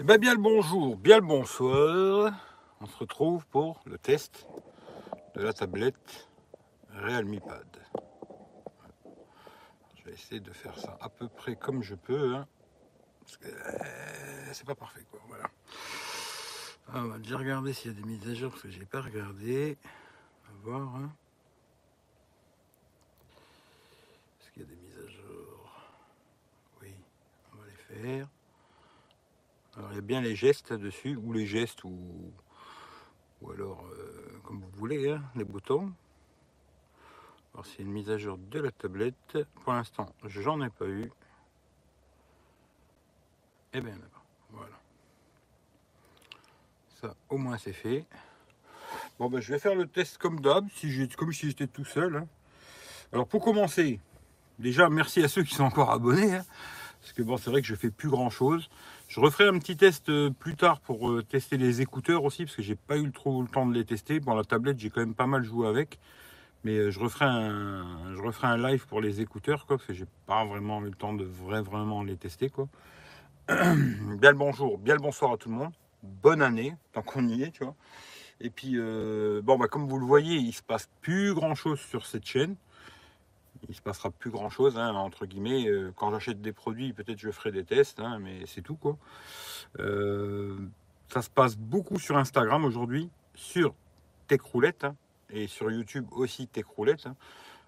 Eh bien, bien le bonjour, bien le bonsoir. On se retrouve pour le test de la tablette Realme Pad. Je vais essayer de faire ça à peu près comme je peux. hein, parce que euh, c'est pas parfait, quoi. Voilà. Ah, on va déjà regarder s'il y a des mises à jour, parce que j'ai pas regardé. On va voir. hein. Est-ce qu'il y a des mises à jour? Oui, on va les faire. Alors il y a bien les gestes là-dessus, ou les gestes, ou, ou alors euh, comme vous voulez, hein, les boutons. Alors c'est une mise à jour de la tablette. Pour l'instant, j'en ai pas eu. Et bien là-bas, voilà. Ça, au moins c'est fait. Bon ben je vais faire le test comme d'hab, si comme si j'étais tout seul. hein. Alors pour commencer, déjà merci à ceux qui sont encore abonnés. hein, parce que bon, c'est vrai que je fais plus grand chose. Je referai un petit test euh, plus tard pour euh, tester les écouteurs aussi, parce que j'ai pas eu trop le temps de les tester. Bon, la tablette, j'ai quand même pas mal joué avec. Mais euh, je referai un, je referai un live pour les écouteurs, quoi, parce que j'ai pas vraiment eu le temps de vrai, vraiment les tester, quoi. bien le bonjour, bien le bonsoir à tout le monde. Bonne année, tant qu'on y est, tu vois. Et puis, bon, bah, comme vous le voyez, il se passe plus grand chose sur cette chaîne. Il se passera plus grand chose, entre guillemets. Euh, quand j'achète des produits, peut-être je ferai des tests, hein, mais c'est tout, quoi. Euh, ça se passe beaucoup sur Instagram aujourd'hui, sur Techroulette, hein, et sur YouTube aussi Techroulette. hein.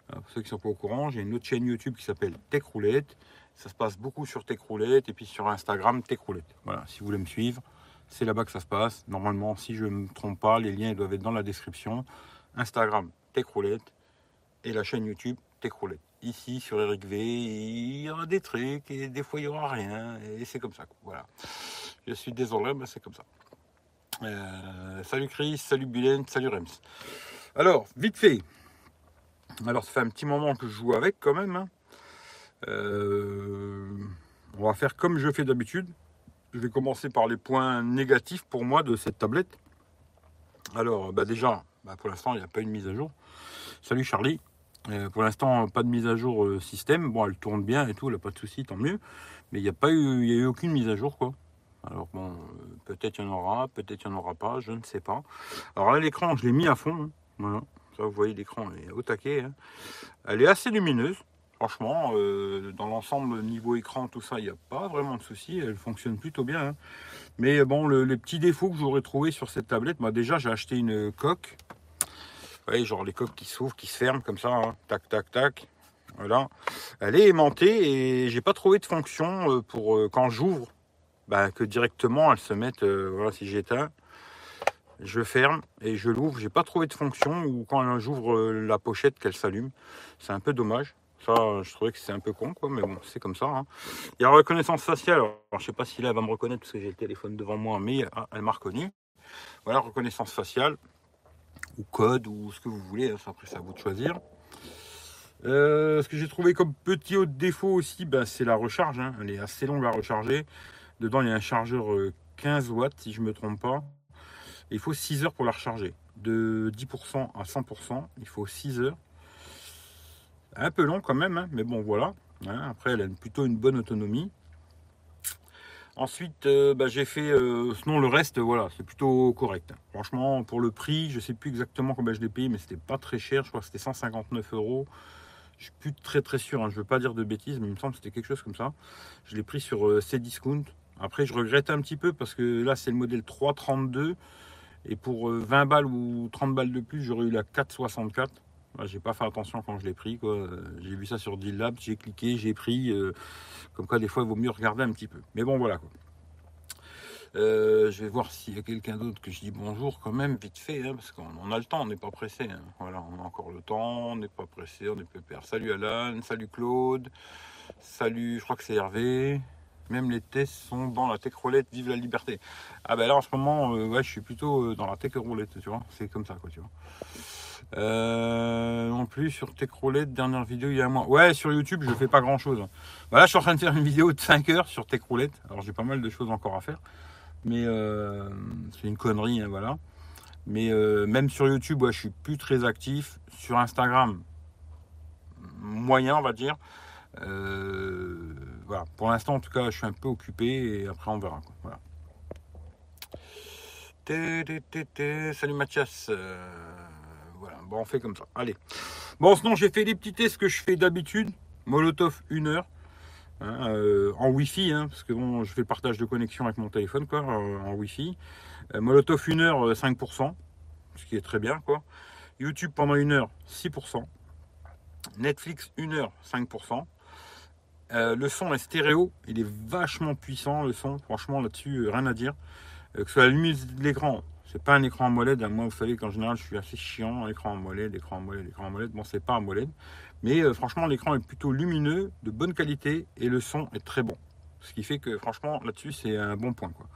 Alors, pour ceux qui sont pas au courant, j'ai une autre chaîne YouTube qui s'appelle Techroulette. Ça se passe beaucoup sur Techroulette et puis sur Instagram Techroulette. Voilà, si vous voulez me suivre, c'est là-bas que ça se passe. Normalement, si je ne me trompe pas, les liens doivent être dans la description. Instagram Techroulette et la chaîne YouTube Techroulette. Ici sur Eric V, il y aura des trucs et des fois il n'y aura rien et c'est comme ça. Voilà. Je suis désolé, mais c'est comme ça. Euh, salut Chris, salut Bulen, salut Rems. Alors, vite fait. Alors, ça fait un petit moment que je joue avec quand même. hein. Euh, on va faire comme je fais d'habitude. Je vais commencer par les points négatifs pour moi de cette tablette. Alors, bah déjà, bah pour l'instant, il n'y a pas une mise à jour. Salut Charlie. Euh, pour l'instant, pas de mise à jour euh, système. Bon, elle tourne bien et tout, elle n'a pas de souci, tant mieux. Mais il n'y a pas eu, y a eu aucune mise à jour, quoi. Alors bon, euh, peut-être il y en aura, peut-être il n'y en aura pas, je ne sais pas. Alors là, l'écran, je l'ai mis à fond. hein. Voilà. Ça, vous voyez, l'écran est au taquet. hein. Elle est assez lumineuse. Franchement, dans l'ensemble, niveau écran, tout ça, il n'y a pas vraiment de souci. Elle fonctionne plutôt bien. hein. Mais bon, le- les petits défauts que j'aurais trouvé sur cette tablette, moi déjà, j'ai acheté une coque. Vous voyez, genre les coques qui s'ouvrent, qui se ferment comme ça. hein. Tac, tac, tac. Voilà. Elle est aimantée et j'ai pas trouvé de fonction euh, pour euh, quand j'ouvre, bah, que directement elle se mette. euh, voilà, si j'éteins, je ferme et je l'ouvre. J'ai pas trouvé de fonction ou quand j'ouvre la pochette qu'elle s'allume. C'est un peu dommage. Ça, je trouvais que c'est un peu con, quoi, mais bon, c'est comme ça. hein. Il y a reconnaissance faciale. Alors, je sais pas si là elle va me reconnaître parce que j'ai le téléphone devant moi, mais ah, elle m'a reconnu. Voilà, reconnaissance faciale ou code ou ce que vous voulez. hein, après, c'est à vous de choisir. Euh, ce que j'ai trouvé comme petit autre défaut aussi, ben, c'est la recharge. hein. Elle est assez longue à recharger. Dedans, il y a un chargeur euh, 15 watts, si je ne me trompe pas. Il faut 6 heures pour la recharger. De 10% à 100%, il faut 6 heures. Un peu long quand même, hein, mais bon, voilà. Après, elle a plutôt une bonne autonomie. Ensuite, euh, bah, j'ai fait. euh, sinon, le reste, voilà, c'est plutôt correct. Franchement, pour le prix, je sais plus exactement combien je l'ai payé, mais c'était pas très cher. Je crois que c'était 159 euros. Je suis plus très très sûr. hein, je veux pas dire de bêtises, mais il me semble que c'était quelque chose comme ça. Je l'ai pris sur euh, Cdiscount. Après, je regrette un petit peu parce que là, c'est le modèle 332. Et pour euh, 20 balles ou 30 balles de plus, j'aurais eu la 464. J'ai pas fait attention quand je l'ai pris. quoi. J'ai vu ça sur Deal Lab, j'ai cliqué, j'ai pris. euh, comme quoi, des fois, il vaut mieux regarder un petit peu. Mais bon, voilà. Quoi. Euh, je vais voir s'il y a quelqu'un d'autre que je dis bonjour quand même, vite fait, hein, parce qu'on on a le temps, on n'est pas pressé. hein. Voilà, on a encore le temps, on n'est pas pressé, on est pépère. Salut Alan, salut Claude, salut, je crois que c'est Hervé. Même les tests sont dans la tech roulette, vive la liberté. Ah ben là en ce moment, euh, ouais, je suis plutôt dans la tech roulette, tu vois. C'est comme ça, quoi, tu vois. Euh, non plus sur Tech Roulette, dernière vidéo il y a un mois. Ouais, sur YouTube, je fais pas grand chose. Voilà, je suis en train de faire une vidéo de 5 heures sur Tech Roulette. Alors j'ai pas mal de choses encore à faire. Mais euh, c'est une connerie, hein, voilà. Mais euh, même sur YouTube, ouais, je suis plus très actif. Sur Instagram, moyen, on va dire. Euh, voilà. Pour l'instant, en tout cas, je suis un peu occupé et après, on verra. quoi. Voilà. Salut Mathias. Euh, on fait comme ça. Allez. Bon, sinon, j'ai fait les petits tests que je fais d'habitude. Molotov, une heure. Hein, euh, en Wi-Fi, hein, parce que bon, je fais le partage de connexion avec mon téléphone, quoi, euh, en Wi-Fi. Molotov, une heure, 5%, ce qui est très bien, quoi. YouTube pendant une heure, 6%. Netflix, une heure, 5%. le son est stéréo, il est vachement puissant, le son, franchement, là-dessus, rien à dire. que ce soit la luminosité de l'écran, c'est pas un écran AMOLED. Hein. Moi, vous savez qu'en général, je suis assez chiant. Écran AMOLED, écran AMOLED, écran AMOLED. Bon, c'est pas AMOLED. Mais euh, franchement, l'écran est plutôt lumineux, de bonne qualité et le son est très bon. Ce qui fait que franchement, là-dessus, c'est un bon point. Quoi.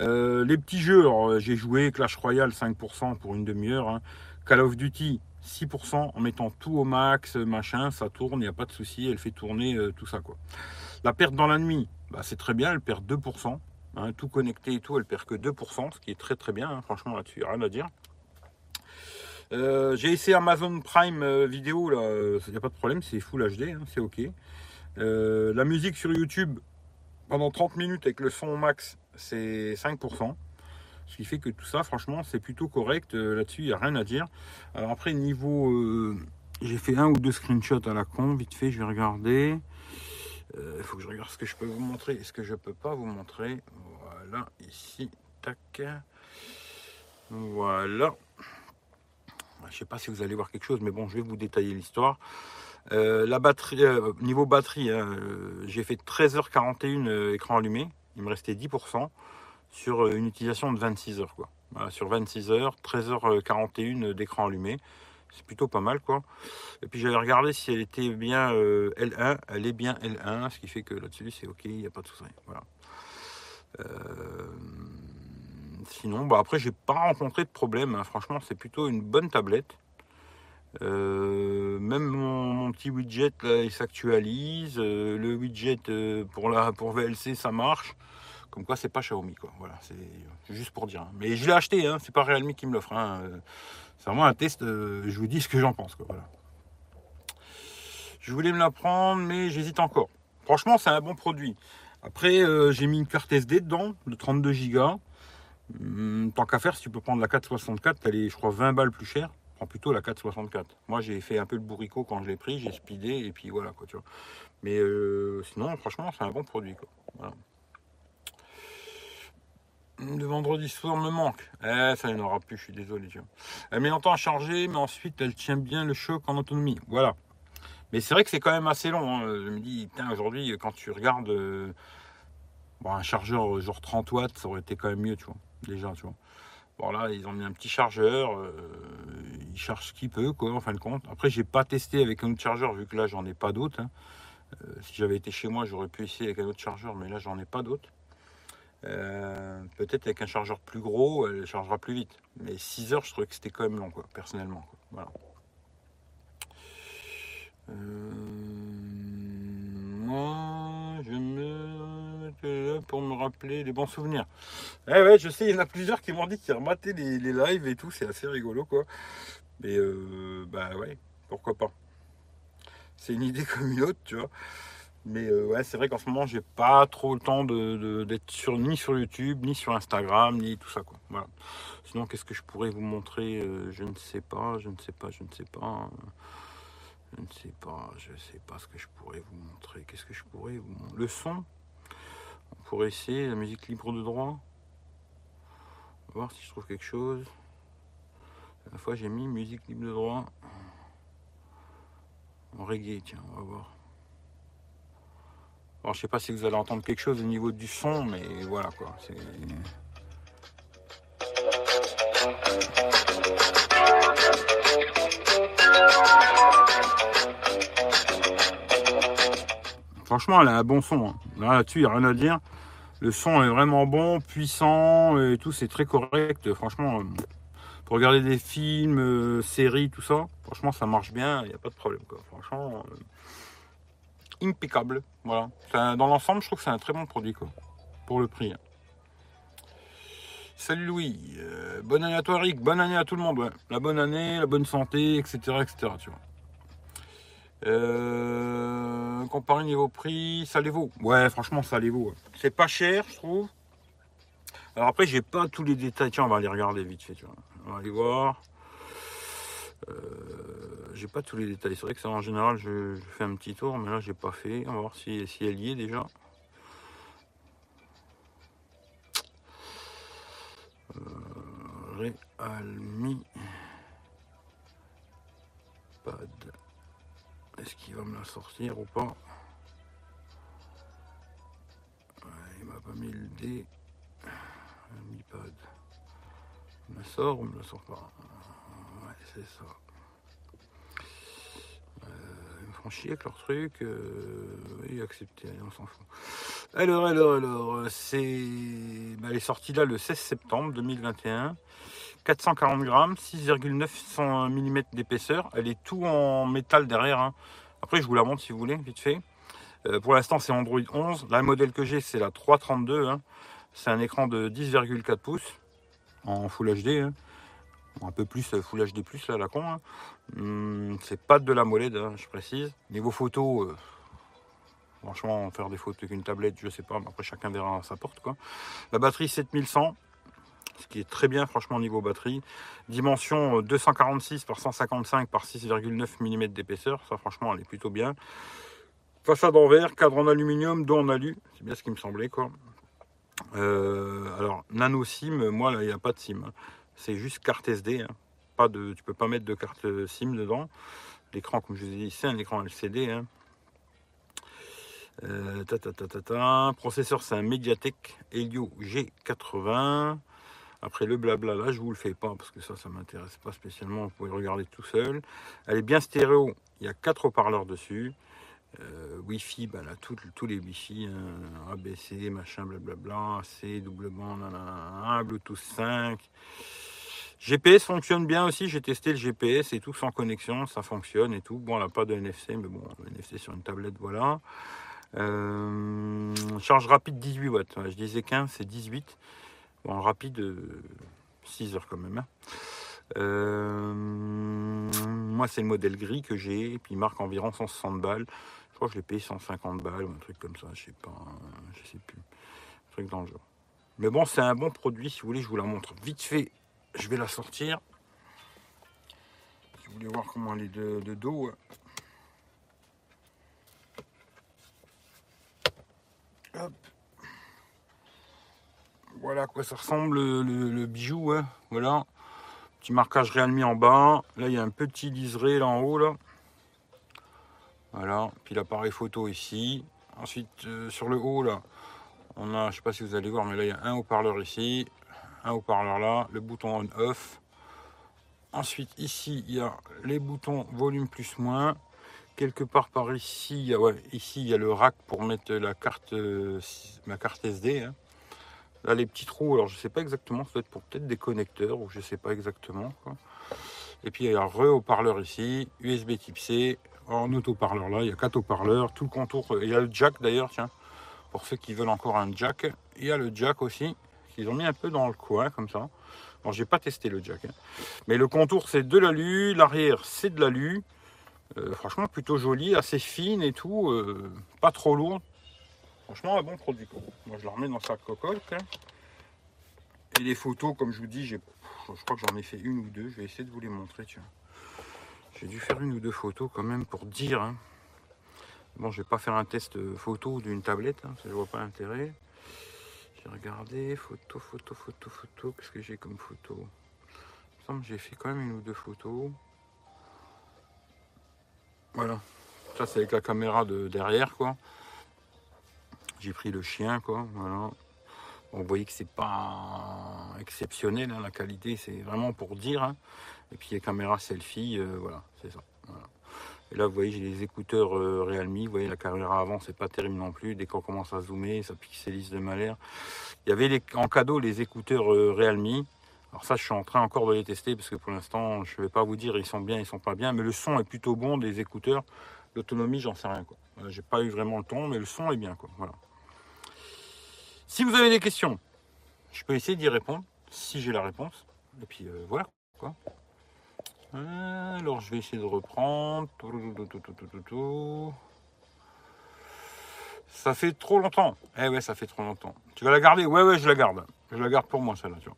Euh, les petits jeux, j'ai joué Clash Royale 5% pour une demi-heure. Hein. Call of Duty 6% en mettant tout au max, machin, ça tourne, il n'y a pas de souci, elle fait tourner euh, tout ça. quoi. La perte dans la nuit, bah, c'est très bien, elle perd 2%. Hein, tout connecté et tout, elle perd que 2%, ce qui est très très bien, hein, franchement là-dessus, rien à dire. Euh, j'ai essayé Amazon Prime euh, vidéo, là, il n'y a pas de problème, c'est Full HD, hein, c'est ok. Euh, la musique sur YouTube, pendant 30 minutes avec le son max, c'est 5%. Ce qui fait que tout ça, franchement, c'est plutôt correct. Là-dessus, il n'y a rien à dire. Alors après, niveau... j'ai fait un ou deux screenshots à la con, vite fait, je vais regarder. Il euh, faut que je regarde ce que je peux vous montrer et ce que je peux pas vous montrer. Voilà, ici, tac. Voilà. Je sais pas si vous allez voir quelque chose, mais bon, je vais vous détailler l'histoire. Euh, la batterie, euh, niveau batterie, hein, j'ai fait 13h41 écran allumé. Il me restait 10% sur une utilisation de 26 heures. Quoi. sur 26 heures, 13h41 d'écran allumé c'est plutôt pas mal quoi. Et puis j'avais regardé si elle était bien euh, L1, elle est bien L1, ce qui fait que là-dessus c'est ok, il n'y a pas de souci. Voilà. Euh, sinon, bah après j'ai pas rencontré de problème, hein. franchement c'est plutôt une bonne tablette. Euh, même mon, petit widget là, il s'actualise. le widget pour la pour VLC ça marche. Comme quoi c'est pas Xiaomi quoi. Voilà, c'est juste pour dire. Hein. Mais je l'ai acheté, hein, c'est pas Realme qui me l'offre. Hein. C'est vraiment un test, euh, je vous dis ce que j'en pense. Je voulais me la prendre, mais j'hésite encore. Franchement, c'est un bon produit. Après, euh, j'ai mis une carte SD dedans, de 32 Go. Hum, tant qu'à faire, si tu peux prendre la 464, elle est, je crois, 20 balles plus chère. Prends plutôt la 464. Moi, j'ai fait un peu le bourricot quand je l'ai pris, j'ai speedé, et puis voilà. Mais euh, sinon, franchement, c'est un bon produit. Voilà. Le vendredi soir me manque. Eh, ça, il n'y en aura plus, je suis désolé. Elle met longtemps à charger, mais ensuite, elle tient bien le choc en autonomie. Voilà. Mais c'est vrai que c'est quand même assez long. Hein. Je me dis, aujourd'hui, quand tu regardes euh, un chargeur genre 30 watts, ça aurait été quand même mieux, tu vois. Déjà, tu vois. Bon, là, ils ont mis un petit chargeur. Euh, il charge ce qu'il peut, quoi, en fin de compte. Après, j'ai pas testé avec un autre chargeur, vu que là, j'en ai pas d'autres. Hein. Euh, si j'avais été chez moi, j'aurais pu essayer avec un autre chargeur, mais là, j'en ai pas d'autres. Euh, peut-être avec un chargeur plus gros, elle chargera plus vite. Mais 6 heures, je trouvais que c'était quand même long, quoi, personnellement. Voilà. Euh, moi, je me pour me rappeler des bons souvenirs. Eh ouais, je sais, il y en a plusieurs qui m'ont dit qu'ils remataient les, les, lives et tout, c'est assez rigolo, quoi. Mais euh, bah ouais, pourquoi pas. C'est une idée comme une autre, tu vois. Mais euh, ouais, c'est vrai qu'en ce moment, j'ai pas trop le temps de, d'être sur, ni sur YouTube, ni sur Instagram, ni tout ça. Quoi. Voilà. Sinon, qu'est-ce que je pourrais vous montrer euh, Je ne sais pas, je ne sais pas, je ne sais pas. Je ne sais pas, je ne sais pas ce que je pourrais vous montrer. Qu'est-ce que je pourrais vous montrer Le son? On pourrait essayer la musique libre de droit. On va voir si je trouve quelque chose. La fois, j'ai mis musique libre de droit. En reggae, tiens, on va voir. Alors, je sais pas si vous allez entendre quelque chose au niveau du son, mais voilà quoi. Franchement, elle a un bon son. Hein. Là-dessus, il n'y a rien à dire. Le son est vraiment bon, puissant et tout, c'est très correct. Franchement, euh, pour regarder des films, euh, séries, tout ça, franchement, ça marche bien, il n'y a pas de problème. Quoi. Franchement, euh, impeccable. Voilà. dans l'ensemble, je trouve que c'est un très bon produit, quoi, pour le prix. Salut Louis, euh, bonne année à toi Rick, bonne année à tout le monde, La bonne année, la bonne santé, etc. etc. Tu vois. Euh, comparé niveau prix, ça les vaut. Ouais, franchement, ça les vaut. C'est pas cher, je trouve. Alors après, j'ai pas tous les détails. Tiens, on va aller regarder vite fait. Tu vois. On va aller voir. Euh, j'ai pas tous les détails. C'est vrai que ça, en général, je, fais un petit tour, mais là, j'ai pas fait. On va voir si, si elle y est déjà. Euh, Realme Pad. Est-ce qu'il va me la sortir ou pas? Il m'a pas mis le dé. Mi Pad. Il me la sort ou me la sort pas? C'est ça. chier avec leur truc. Euh, oui, accepter, on s'en fout. Alors, alors, alors, c'est. Bah, elle est sortie là le 16 septembre 2021. 440 grammes, 6,900 mm d'épaisseur. Elle est tout en métal derrière. Hein. Après, je vous la montre si vous voulez, vite fait. Euh, pour l'instant, c'est Android 11. Là, le modèle que j'ai, c'est la 332. Hein. C'est un écran de 10,4 pouces en Full HD un peu plus euh, Full HD+, là, la con. Hein. Hum, c'est pas de la molette, hein, je précise. Niveau photo, euh, franchement, faire des photos avec une tablette, je sais pas, mais après chacun verra sa porte. Quoi. La batterie 7100, ce qui est très bien, franchement, niveau batterie. Dimension 246 euh, par 155 par 6,9 mm d'épaisseur, ça, franchement, elle est plutôt bien. Façade en verre, cadre en aluminium, dos en alu, c'est bien ce qui me semblait, quoi. alors, nano SIM, moi, là, il n'y a pas de SIM. Hein c'est juste carte SD. Hein. Pas de, tu peux pas mettre de carte SIM dedans. L'écran, comme je vous ai dit, c'est un écran LCD. Hein. Euh, ta, Processeur, c'est un Mediatek Helio G80. Après le blabla là, je vous le fais pas parce que ça, ça m'intéresse pas spécialement. Vous pouvez regarder tout seul. Elle est bien stéréo. Il y a quatre haut-parleurs dessus. Euh, Wi-Fi, bah là, tous les Wi-Fi, hein. ABC, machin, blablabla, C, double bande, Bluetooth 5. GPS fonctionne bien aussi, j'ai testé le GPS et tout sans connexion, ça fonctionne et tout. Bon, elle n'a pas de NFC, mais bon, NFC sur une tablette, voilà. Euh, charge rapide 18 watts, je disais 15, c'est 18. Bon, rapide, 6 euh, heures quand même. Hein. Euh, moi, c'est le modèle gris que j'ai, et puis il marque environ 160 balles. Je crois que je l'ai payé 150 balles ou un truc comme ça, je sais pas, je sais plus. Un truc dans le genre. Mais bon, c'est un bon produit, si vous voulez, je vous la montre vite fait je vais la sortir. Si vous voulez voir comment elle est de, dos. Voilà à quoi ça ressemble le, bijou. Hein. Voilà. Petit marquage Realme en bas. Là, il y a un petit liseré là en haut. Là. Voilà. Puis l'appareil photo ici. Ensuite, euh, sur le haut, là, on a, je sais pas si vous allez voir, mais là, il y a un haut-parleur ici un haut-parleur là, le bouton on-off. Ensuite, ici, il y a les boutons volume plus moins. Quelque part par ici, il y a, ouais, ici, il y a le rack pour mettre la carte, ma carte SD. Hein. Là, les petits trous, alors je sais pas exactement, ça doit être pour peut-être des connecteurs, ou je sais pas exactement. Et puis, il y a un re-haut-parleur ici, USB type C, en auto-parleur là, il y a quatre haut-parleurs, tout le contour. Il y a le jack d'ailleurs, tiens, pour ceux qui veulent encore un jack. Il y a le jack aussi. Ils ont mis un peu dans le coin comme ça. Bon, j'ai pas testé le jack. Hein. Mais le contour, c'est de l'alu. L'arrière, c'est de l'alu. Euh, franchement, plutôt joli, assez fine et tout. Euh, pas trop lourd. Franchement, un bon produit. Moi, je la remets dans sa cocotte. Hein. Et les photos, comme je vous dis, je crois que j'en ai fait une ou deux. Je vais essayer de vous les montrer. J'ai dû faire une ou deux photos quand même pour dire. Hein. Bon, je vais pas faire un test photo d'une tablette. Hein, ça, je vois pas l'intérêt. J'ai regardé, photo, photo, photo, photo. Qu'est-ce que j'ai comme photo? Il me semble que j'ai fait quand même une ou deux photos. Voilà. Ça, c'est avec la caméra de derrière, quoi. J'ai pris le chien, quoi. Voilà. vous voyez que c'est pas exceptionnel, hein, la qualité, c'est vraiment pour dire. Hein. Et puis les caméras selfie, euh, voilà, c'est ça. Et là, vous voyez, j'ai des écouteurs euh, Realme. Vous voyez, la caméra avant, c'est pas terrible non plus. Dès qu'on commence à zoomer, ça pixelise de malheur. Il y avait en cadeau les écouteurs euh, Realme. Alors ça, je suis en train encore de les tester parce que pour l'instant, je ne vais pas vous dire ils sont bien, ils sont pas bien. Mais le son est plutôt bon des écouteurs. L'autonomie, j'en sais rien. Quoi. J'ai pas eu vraiment le ton, mais le son est bien. Quoi. Voilà. Si vous avez des questions, je peux essayer d'y répondre si j'ai la réponse. Et puis euh, voilà. Quoi. Alors je vais essayer de reprendre. Ça fait trop longtemps. Eh ouais, ça fait trop longtemps. Tu vas la garder? Ouais, ouais, je la garde. Je la garde pour moi, celle-là, tu vois.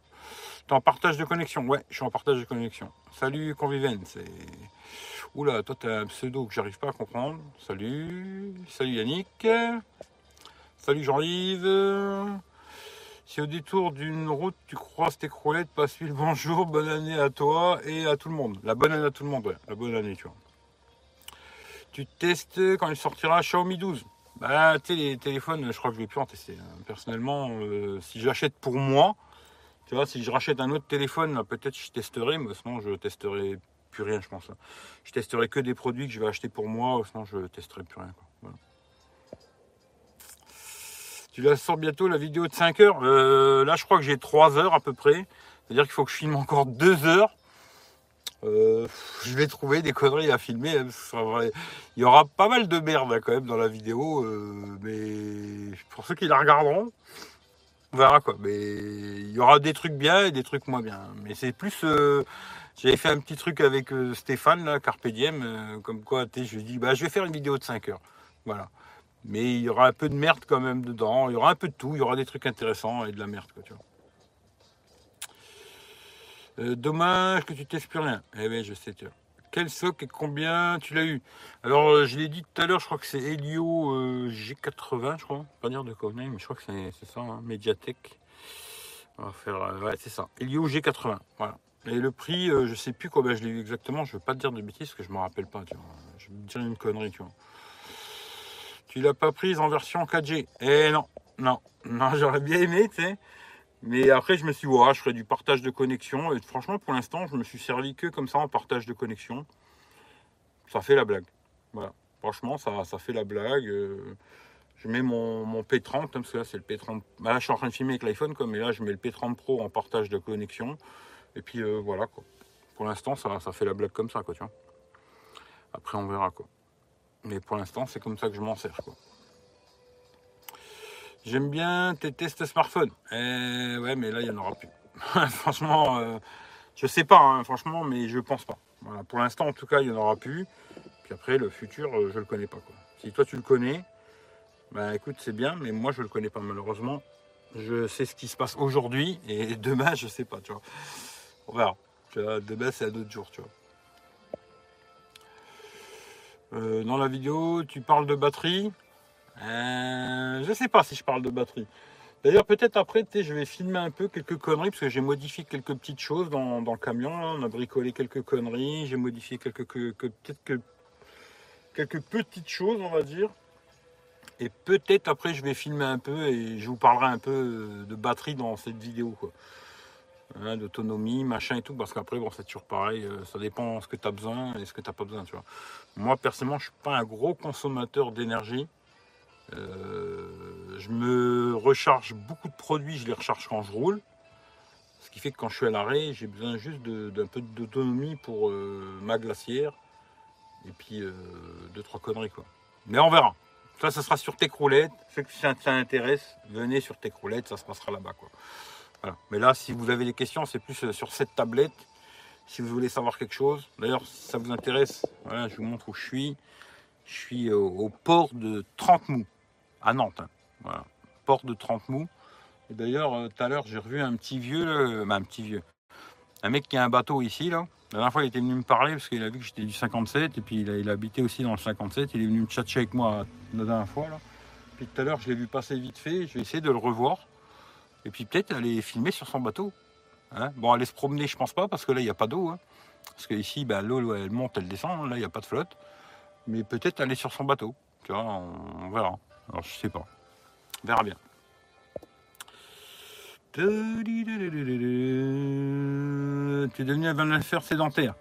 T'es en partage de connexion Ouais, je suis en partage de connexion. Salut, Conviven. Oula, toi, t'as un pseudo que j'arrive pas à comprendre. Salut. Salut, Yannick. Salut, Jean-Yves. Si au détour d'une route, tu croises tes croulettes, passe-lui le bonjour, bonne année à toi et à tout le monde. La bonne année à tout le monde, ouais. La bonne année, tu vois. Tu testes quand il sortira Xiaomi 12. Bah, tu sais, les téléphones, je crois que je vais plus en tester. Hein. Personnellement, euh, si j'achète pour moi, tu vois, si je rachète un autre téléphone, peut-être je testerai, mais sinon je testerai plus rien, je pense. Je testerai que des produits que je vais acheter pour moi, sinon je testerai plus rien. Tu la sors bientôt la vidéo de 5 heures. Euh, là, je crois que j'ai 3 heures à peu près. C'est-à-dire qu'il faut que je filme encore 2 heures. Euh, je vais trouver des conneries à filmer. Hein, il y aura pas mal de merde quand même dans la vidéo. Euh, mais pour ceux qui la regarderont, on verra quoi. Mais il y aura des trucs bien et des trucs moins bien. Mais c'est plus. J'avais fait un petit truc avec Stéphane, là, Carpe comme quoi je lui dit bah, je vais faire une vidéo de 5 heures. Voilà. Mais il y aura un peu de merde quand même dedans. Il y aura un peu de tout. Il y aura des trucs intéressants et de la merde, quoi. Euh, dommage que tu testes plus rien. Eh bien, je sais, tu vois. Quel soc et combien tu l'as eu? Alors, euh, je l'ai dit tout à l'heure, je crois que c'est Helio euh, G80, je crois. Pas dire de conneries, mais je crois que c'est ça, hein, Mediatek. On va faire. ouais, c'est ça. Helio G80. Voilà. Et le prix, je sais plus combien je l'ai eu exactement. Je veux pas te dire de bêtises parce que je me rappelle pas. Tu vois. Je vais te dire une connerie, tu vois. Tu l'as pas prise en version 4G Eh non, non, non, j'aurais bien aimé, tu sais. Mais après, je me suis dit, ouais, je ferai du partage de connexion. Et franchement, pour l'instant, je me suis servi que comme ça en partage de connexion. Ça fait la blague. Voilà. Franchement, ça, ça fait la blague. Euh, je mets mon, P30, hein, parce que là, c'est le P30. Bah, là, je suis en train de filmer avec l'iPhone, mais là, je mets le P30 Pro en partage de connexion. Et puis, euh, voilà, quoi. Pour l'instant, ça, ça fait la blague comme ça, quoi, tu vois. Après, on verra, quoi. Mais pour l'instant, c'est comme ça que je m'en sers. Quoi. J'aime bien tes tests smartphone. Eh, ouais, mais là, il n'y en aura plus. franchement, euh, je sais pas, hein, franchement, mais je pense pas. Pour l'instant, en tout cas, il n'y en aura plus. Puis après, le futur, euh, je le connais pas. Quoi. Si toi, tu le connais, bah écoute, c'est bien, mais moi, je le connais pas, malheureusement. Je sais ce qui se passe aujourd'hui et demain, je sais pas, tu vois. On. Demain, c'est un autre jour, tu vois. Euh, dans la vidéo, tu parles de batterie. Euh, je sais pas si je parle de batterie. D'ailleurs, peut-être après, je vais filmer un peu quelques conneries, parce que j'ai modifié quelques petites choses dans, le camion. On a bricolé quelques conneries, j'ai modifié quelques, peut-être quelques petites choses, on va dire. Et peut-être après, je vais filmer un peu et je vous parlerai un peu de batterie dans cette vidéo. Hein, d'autonomie, machin et tout, parce qu'après, bon, c'est toujours pareil, euh, ça dépend ce que tu as besoin et ce que tu n'as pas besoin, tu vois. Moi, personnellement, je suis pas un gros consommateur d'énergie. Euh, je me recharge beaucoup de produits, je les recharge quand je roule. Ce qui fait que quand je suis à l'arrêt, j'ai besoin juste d'un peu d'autonomie pour euh, ma glacière. Et puis, deux, trois conneries, quoi. Mais on verra. Ça, ça sera sur tes croulettes. Ceux que ça, ça venez sur tes croulettes, ça se passera là-bas, quoi. Mais là, si vous avez des questions, c'est plus euh, sur cette tablette. Si vous voulez savoir quelque chose, d'ailleurs, si ça vous intéresse, je vous montre où je suis. Je suis au, port de Trente-Mous, à Nantes. Hein. port de Trente-Mous. Et d'ailleurs, euh, tout à l'heure, j'ai revu un petit vieux, bah, un petit vieux, un mec qui a un bateau ici, là. La dernière fois, il était venu me parler parce qu'il a vu que j'étais du 57 et puis il, a, habitait aussi dans le 57. Il est venu me tchatcher avec moi la dernière fois. Là. Puis tout à l'heure, je l'ai vu passer vite fait. Je vais essayer de le revoir. Et puis peut-être aller filmer sur son bateau. Hein. bon, aller se promener, je pense pas, parce que là, il n'y a pas d'eau. Hein. Parce que ici, ben, l'eau, elle monte, elle descend. Là, il n'y a pas de flotte. Mais peut-être aller sur son bateau. Tu vois, on, verra. Alors, je sais pas. On verra bien. Tu es devenu un van lifer sédentaire.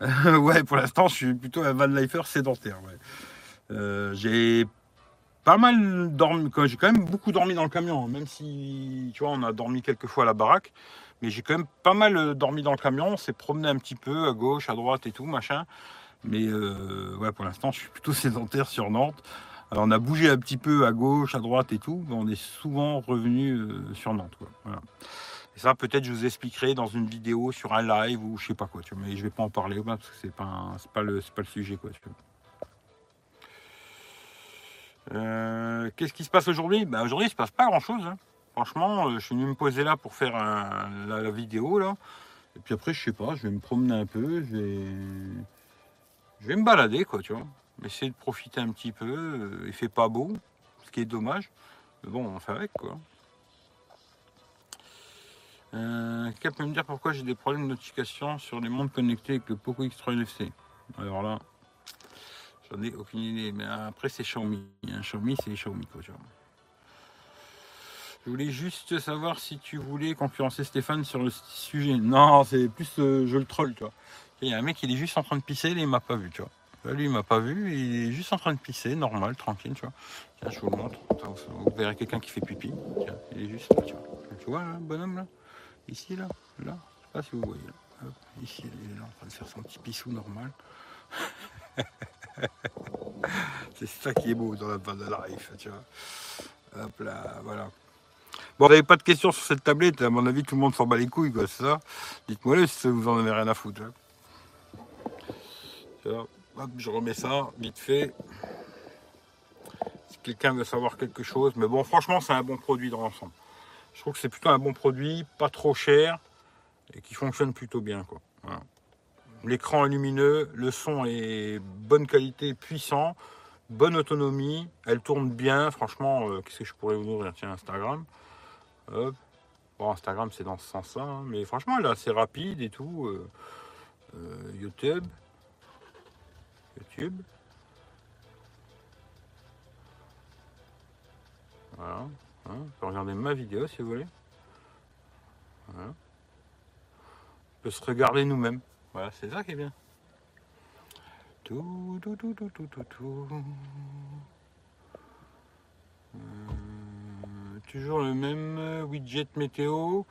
ouais, pour l'instant, je suis plutôt un van lifer sédentaire. Euh, j'ai pas mal dormi, j'ai quand même beaucoup dormi dans le camion, même si, tu vois, on a dormi quelques fois à la baraque, mais j'ai quand même pas mal euh, dormi dans le camion, on s'est promené un petit peu à gauche, à droite et tout, machin. Mais euh, ouais, pour l'instant, je suis plutôt sédentaire sur Nantes. Alors, on a bougé un petit peu à gauche, à droite et tout, mais on est souvent revenu euh, sur Nantes. Et ça, peut-être, je vous expliquerai dans une vidéo sur un live ou je sais pas quoi, mais je vais pas en parler parce que c'est pas, pas, le, pas le sujet, quoi. Euh, Qu'est-ce qui se passe aujourd'hui? Ben, Aujourd'hui, il se passe pas grand-chose. hein. Franchement, euh, je suis venu me poser là pour faire la, vidéo. là. Et puis après, je sais pas, je vais me promener un peu. Je vais, je vais me balader, quoi, tu vois. Essayer de profiter un petit peu. Euh, Il fait pas beau, ce qui est dommage. Mais bon, on fait avec, quoi. Euh, peut me dire pourquoi j'ai des problèmes de notification sur les montres connectées avec le Poco X3 NFC Alors là, j'en ai aucune idée. Mais après, c'est Xiaomi. Un Xiaomi, c'est Xiaomi, quoi. Je voulais juste savoir si tu voulais concurrencer Stéphane sur le sujet. Non, c'est plus euh, je le troll, tu vois. Il y a un mec, il est juste en train de pisser, et il m'a pas vu, tu vois. Lui, il m'a pas vu, il est juste en train de pisser, normal, tranquille, tu vois. Tiens, je vous le montre. Vous verrez quelqu'un qui fait pipi. Tiens, il est juste là, tu vois. Tu le bonhomme, là? Ici, là? Là? Je sais pas si vous voyez. là. Ici, il est là en train de faire son petit pissou normal. c'est ça qui est beau dans la bande de la life, tu vois. Hop là, voilà. Bon, vous n'avez pas de questions sur cette tablette, à mon avis, tout le monde s'en bat les couilles, quoi, c'est ça Dites-moi le si vous en avez rien à foutre. hein. Je remets ça, vite fait. Si quelqu'un veut savoir quelque chose, mais bon, franchement, c'est un bon produit dans l'ensemble. Je trouve que c'est plutôt un bon produit, pas trop cher, et qui fonctionne plutôt bien, quoi. Voilà. L'écran est lumineux, le son est bonne qualité, puissant, bonne autonomie, elle tourne bien, franchement, euh, qu'est-ce que je pourrais vous ouvrir Tiens, Instagram. Bon, Instagram, c'est dans ce sens-là, hein, mais franchement, elle est assez rapide et tout. euh, euh, YouTube. YouTube. Voilà. hein, on peut regarder ma vidéo si vous voulez. On peut se regarder nous-mêmes. Voilà, c'est ça qui est bien. Tout, tout, tout, tout, tout, tout, tout. Euh, toujours le même widget météo.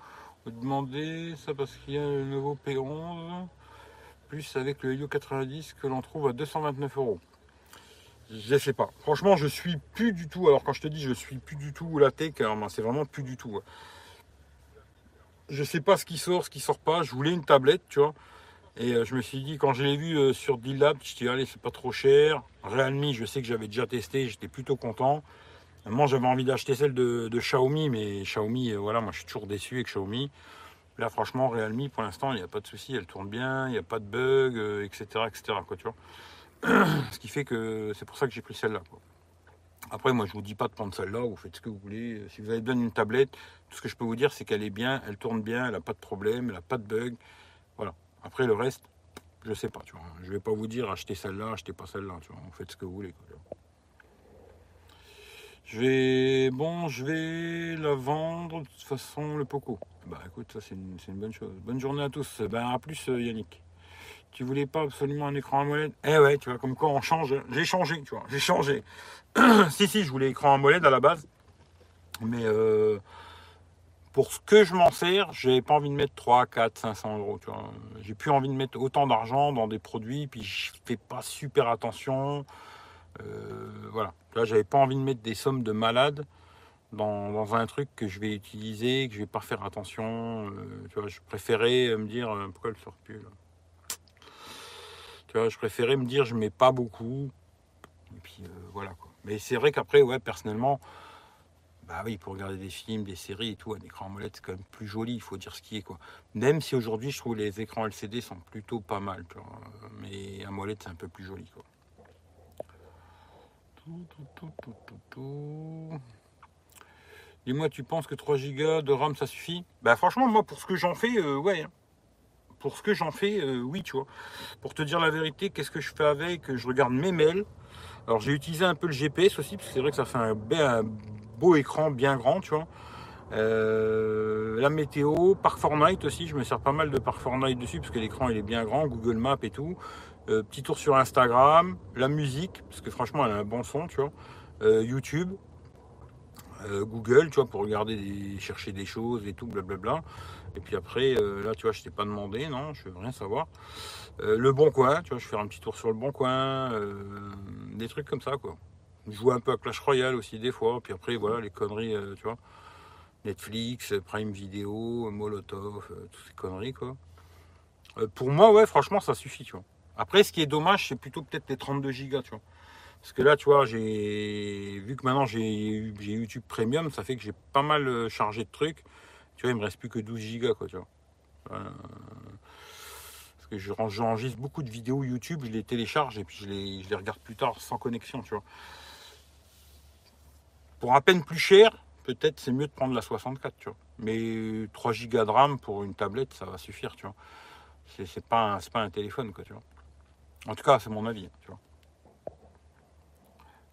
Vous demandez ça parce qu'il y a le nouveau P11 plus avec le Helio 90 que l'on trouve à 229 euros. Je sais pas. Franchement, je suis plus du tout. Alors quand je te dis je suis plus du tout la tech, moi, c'est vraiment plus du tout. Je sais pas ce qui sort, ce qui sort pas. Je voulais une tablette, tu vois. Et euh, je me suis dit, quand je l'ai vu euh, sur D-Lab, je dit, allez, c'est pas trop cher. Realme, je sais que j'avais déjà testé, j'étais plutôt content. Moi, j'avais envie d'acheter celle de, Xiaomi, mais Xiaomi, euh, voilà, moi, je suis toujours déçu avec Xiaomi. Là, franchement, Realme, pour l'instant, il n'y a pas de souci, elle tourne bien, il n'y a pas de bug, etc., etc., quoi, ce qui fait que c'est pour ça que j'ai pris celle-là. Après, moi, je vous dis pas de prendre celle-là, vous faites ce que vous voulez. Si vous avez besoin d'une tablette, tout ce que je peux vous dire, c'est qu'elle est bien, elle tourne bien, elle n'a pas de problème, elle n'a pas de bug. Voilà. Après, le reste, je sais pas, tu vois. Je vais pas vous dire achetez celle-là, achetez pas celle-là, tu vois. Faites ce que vous voulez. Je vais, bon, je vais la vendre de toute façon le Poco. Bah écoute, ça c'est une, c'est une bonne chose. Bonne journée à tous. Ben à plus euh, Yannick. Tu voulais pas absolument un écran AMOLED? Eh ouais, tu vois, comme quoi on change. J'ai changé, tu vois, j'ai changé. si, si, je voulais écran AMOLED à la base. Mais euh, pour ce que je m'en sers, j'ai pas envie de mettre 3, 4, 500 euros. Tu vois. J'ai plus envie de mettre autant d'argent dans des produits, puis je fais pas super attention. Euh, voilà. Là, j'avais pas envie de mettre des sommes de malade dans, un truc que je vais utiliser, que je vais pas faire attention. Euh, tu vois, je préférais me dire euh, pourquoi elle sort plus là. Tu vois, je préférais me dire je mets pas beaucoup. Et puis euh, voilà. Mais c'est vrai qu'après, ouais, personnellement, bah oui, pour regarder des films, des séries et tout, un écran AMOLED c'est quand même plus joli, il faut dire ce qui est quoi. Même si aujourd'hui je trouve les écrans LCD sont plutôt pas mal, tu vois. Mais c'est un peu plus joli quoi. Dis-moi, tu penses que 3 Go de RAM ça suffit? Bah franchement, moi pour ce que j'en fais, euh, ouais. hein. Pour ce que j'en fais, euh, oui, tu vois. Pour te dire la vérité, qu'est-ce que je fais avec? Je regarde mes mails. Alors j'ai utilisé un peu le GPS aussi, parce que c'est vrai que ça fait un, un beau écran bien grand, tu vois. Euh, la météo, Park Fortnite aussi, je me sers pas mal de Park Fortnite dessus parce que l'écran il est bien grand, Google Maps et tout. Euh, petit tour sur Instagram, la musique, parce que franchement elle a un bon son, tu vois. Euh, YouTube, Google, tu vois, pour regarder, des- chercher des choses et tout, blablabla. Et puis après, là, tu vois, je t'ai pas demandé, non, je veux rien savoir. Le Bon Coin, tu vois, je fais un petit tour sur le Bon Coin, des trucs comme ça, quoi. Je joue un peu à Clash Royale aussi, des fois. Puis après, voilà, les conneries, euh, tu vois. Netflix, Prime Video, Molotov, euh, toutes ces conneries, quoi. Euh, pour moi, ouais, franchement, ça suffit, tu vois. Après, ce qui est dommage, c'est plutôt peut-être les 32 gigas, tu vois. Parce que là, tu vois, j'ai vu que maintenant j'ai YouTube Premium, ça fait que j'ai pas mal chargé de trucs. Tu vois, il me reste plus que 12 gigas, quoi, tu vois. Parce que je- j'enregistre beaucoup de vidéos YouTube, je les télécharge et puis je les, je les regarde plus tard sans connexion, tu vois. Pour à peine plus cher, peut-être c'est mieux de prendre la 64, tu vois. Mais 3 gigas de RAM pour une tablette, ça va suffire, tu vois. C'est pas, un- téléphone, quoi, tu vois. En tout cas, c'est mon avis, tu vois.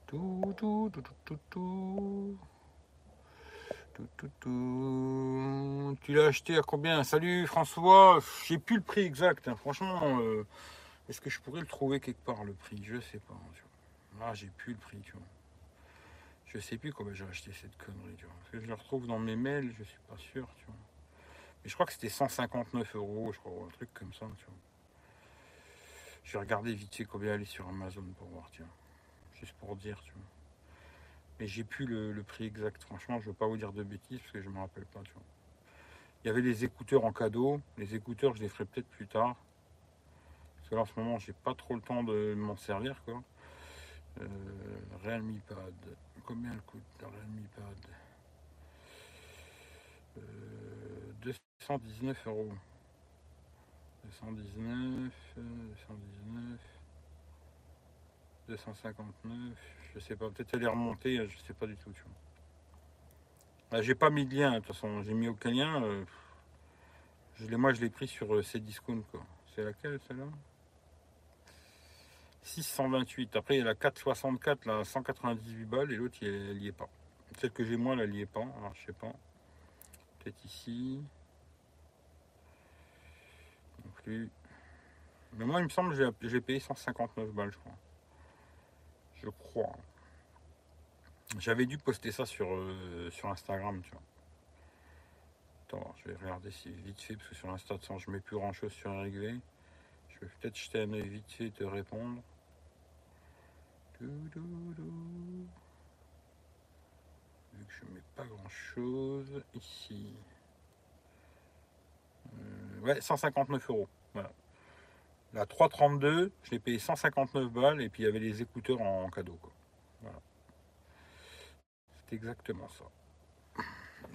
Tout, tout, tout, tout, tout, tout. Tout, tout, tout. Tu l'as acheté à combien? Salut François, j'ai plus le prix exact. hein. Franchement, euh, est-ce que je pourrais le trouver quelque part le prix? Je sais pas. Tu vois. Là, j'ai plus le prix. Je sais plus combien j'ai acheté cette connerie. Tu vois. Que je le retrouve dans mes mails, je suis pas sûr. Tu vois. Mais je crois que c'était 159 euros, je crois, ou un truc comme ça. Tu vois. Je vais regarder vite fait combien elle est sur Amazon pour voir. Vois. Juste pour dire. Tu vois. Mais j'ai plus le, le prix exact. Franchement, je veux pas vous dire de bêtises parce que je me rappelle pas. Tu vois. Il y avait les écouteurs en cadeau. Les écouteurs, je les ferai peut-être plus tard. Parce que là, en ce moment, j'ai pas trop le temps de m'en servir. Quoi. Euh, Realme Pad. Combien elle coûte la Realme Pad Euh, 219 euros. 219, euh, 219, 259, je sais pas, peut-être elle est remontée, je sais pas du tout. Ah, j'ai pas mis de lien, de toute façon, j'ai mis aucun lien. euh, je moi, je l'ai pris sur euh, Cdiscount, quoi. C'est laquelle, celle-là? 628. Après, il y a la 464, là, 198 balles, et l'autre, il- elle y est pas. Celle que j'ai moi, là, elle y est pas. Alors, je sais pas. Peut-être ici. Non plus. Mais moi, il me semble que j'ai- payé 159 balles, je crois. Je crois. J'avais dû poster ça sur, euh, sur Instagram, tu vois. Attends, je vais regarder si vite fait, parce que sur façon, je mets plus grand chose sur régler. Je vais peut-être jeter un œil vite fait et te répondre. Vu que je mets pas grand chose ici. Euh, ouais, 159 euros. Voilà. La 332, je l'ai payé 159 balles et puis il y avait les écouteurs en cadeau. Quoi. Voilà. C'est exactement ça.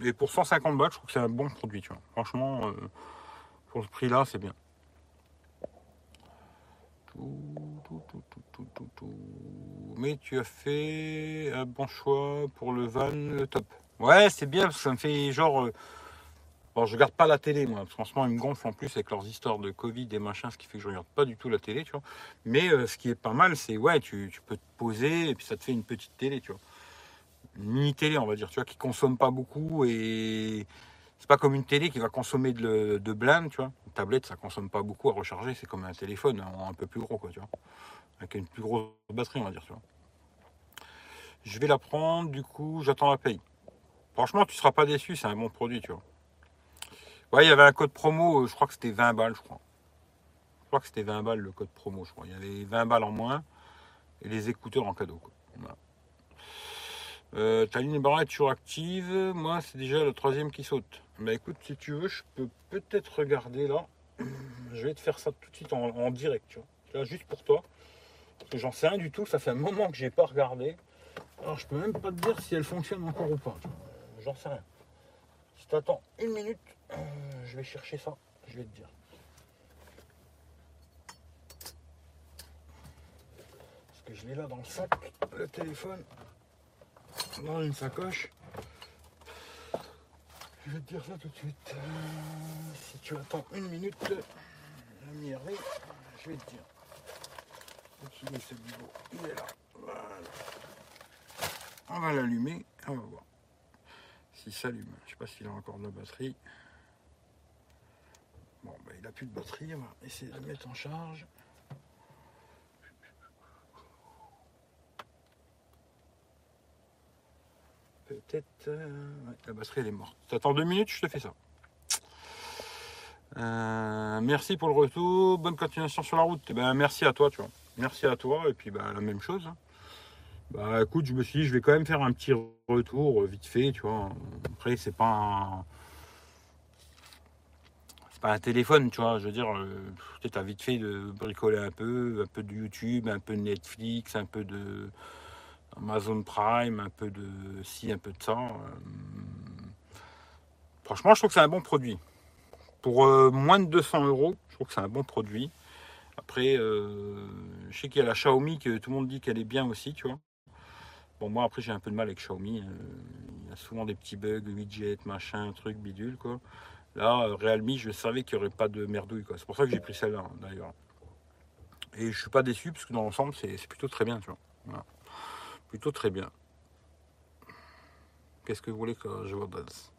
Et pour 150 balles, je trouve que c'est un bon produit. Tu vois. Franchement, euh, pour ce prix-là, c'est bien. Tout, tout, tout, tout, tout. Mais tu as fait un bon choix pour le van, le top. Ouais, c'est bien, parce que ça me fait genre. euh, Bon, je regarde pas la télé, moi. Franchement, ils me gonflent en plus avec leurs histoires de Covid et machin, ce qui fait que je regarde pas du tout la télé, tu vois. Mais euh, ce qui est pas mal, c'est ouais, tu, peux te poser et puis ça te fait une petite télé, tu vois. Une mini télé, on va dire, tu vois, qui consomme pas beaucoup et c'est pas comme une télé qui va consommer de, de blinde, tu vois. Une tablette, ça consomme pas beaucoup à recharger, c'est comme un téléphone, un peu plus gros, quoi, tu vois. Avec une plus grosse batterie, on va dire, tu vois. Je vais la prendre, du coup, j'attends la paye. Franchement, tu seras pas déçu, c'est un bon produit, tu vois. Ouais, il y avait un code promo, euh, je crois que c'était 20 balles, je crois. Je crois que c'était 20 balles le code promo, je crois. Il y avait 20 balles en moins et les écouteurs en cadeau. Quoi. Voilà. Euh, ta ligne barre est toujours active. Moi, c'est déjà le troisième qui saute. Bah écoute, si tu veux, je peux peut-être regarder là. Je vais te faire ça tout de suite en, en direct, tu vois. Vois, juste pour toi. J'en sais rien du tout. Ça fait un moment que j'ai pas regardé. Alors, je peux même pas te dire si elle fonctionne encore ou pas. J'en sais rien. Si t'attends une minute, euh, je vais chercher ça. Je vais te dire. Parce que je l'ai là dans le sac, le téléphone, dans une sacoche. Je vais te dire ça tout de suite. Euh, si tu attends une minute, la je vais te dire. On va l'allumer, on va voir s'il s'allume. Je sais pas s'il a encore de la batterie. Bon, ben, il a plus de batterie. On va essayer de le mettre en charge. Peut-être. euh, la batterie elle est morte. T'attends deux minutes, je te fais ça. Euh, merci pour le retour. Bonne continuation sur la route. Eh ben, merci à toi, tu vois. Merci à toi. Et puis bah, la même chose. hein. Bah écoute, je me suis dit, je vais quand même faire un petit retour euh, vite fait, tu vois. Après, c'est pas un. C'est pas un téléphone, tu vois. Je veux dire, euh, peut-être à vite fait de bricoler un peu, un peu de YouTube, un peu de Netflix, un peu de Amazon Prime, un peu de ci, un peu de ça. franchement, je trouve que c'est un bon produit. Pour moins de 200 euros, je trouve que c'est un bon produit. Après, je sais qu'il y a la Xiaomi que tout le monde dit qu'elle est bien aussi, tu vois. Bon, moi, après, j'ai un peu de mal avec Xiaomi. Euh, il y a souvent des petits bugs, widget, machin, truc, bidule, quoi. Là, euh, Realme, je savais qu'il n'y aurait pas de merdouille, quoi. C'est pour ça que j'ai pris celle-là, d'ailleurs. Et je suis pas déçu, parce que dans l'ensemble, c'est plutôt très bien, tu vois. Plutôt très bien. Qu'est-ce que vous voulez que je vous base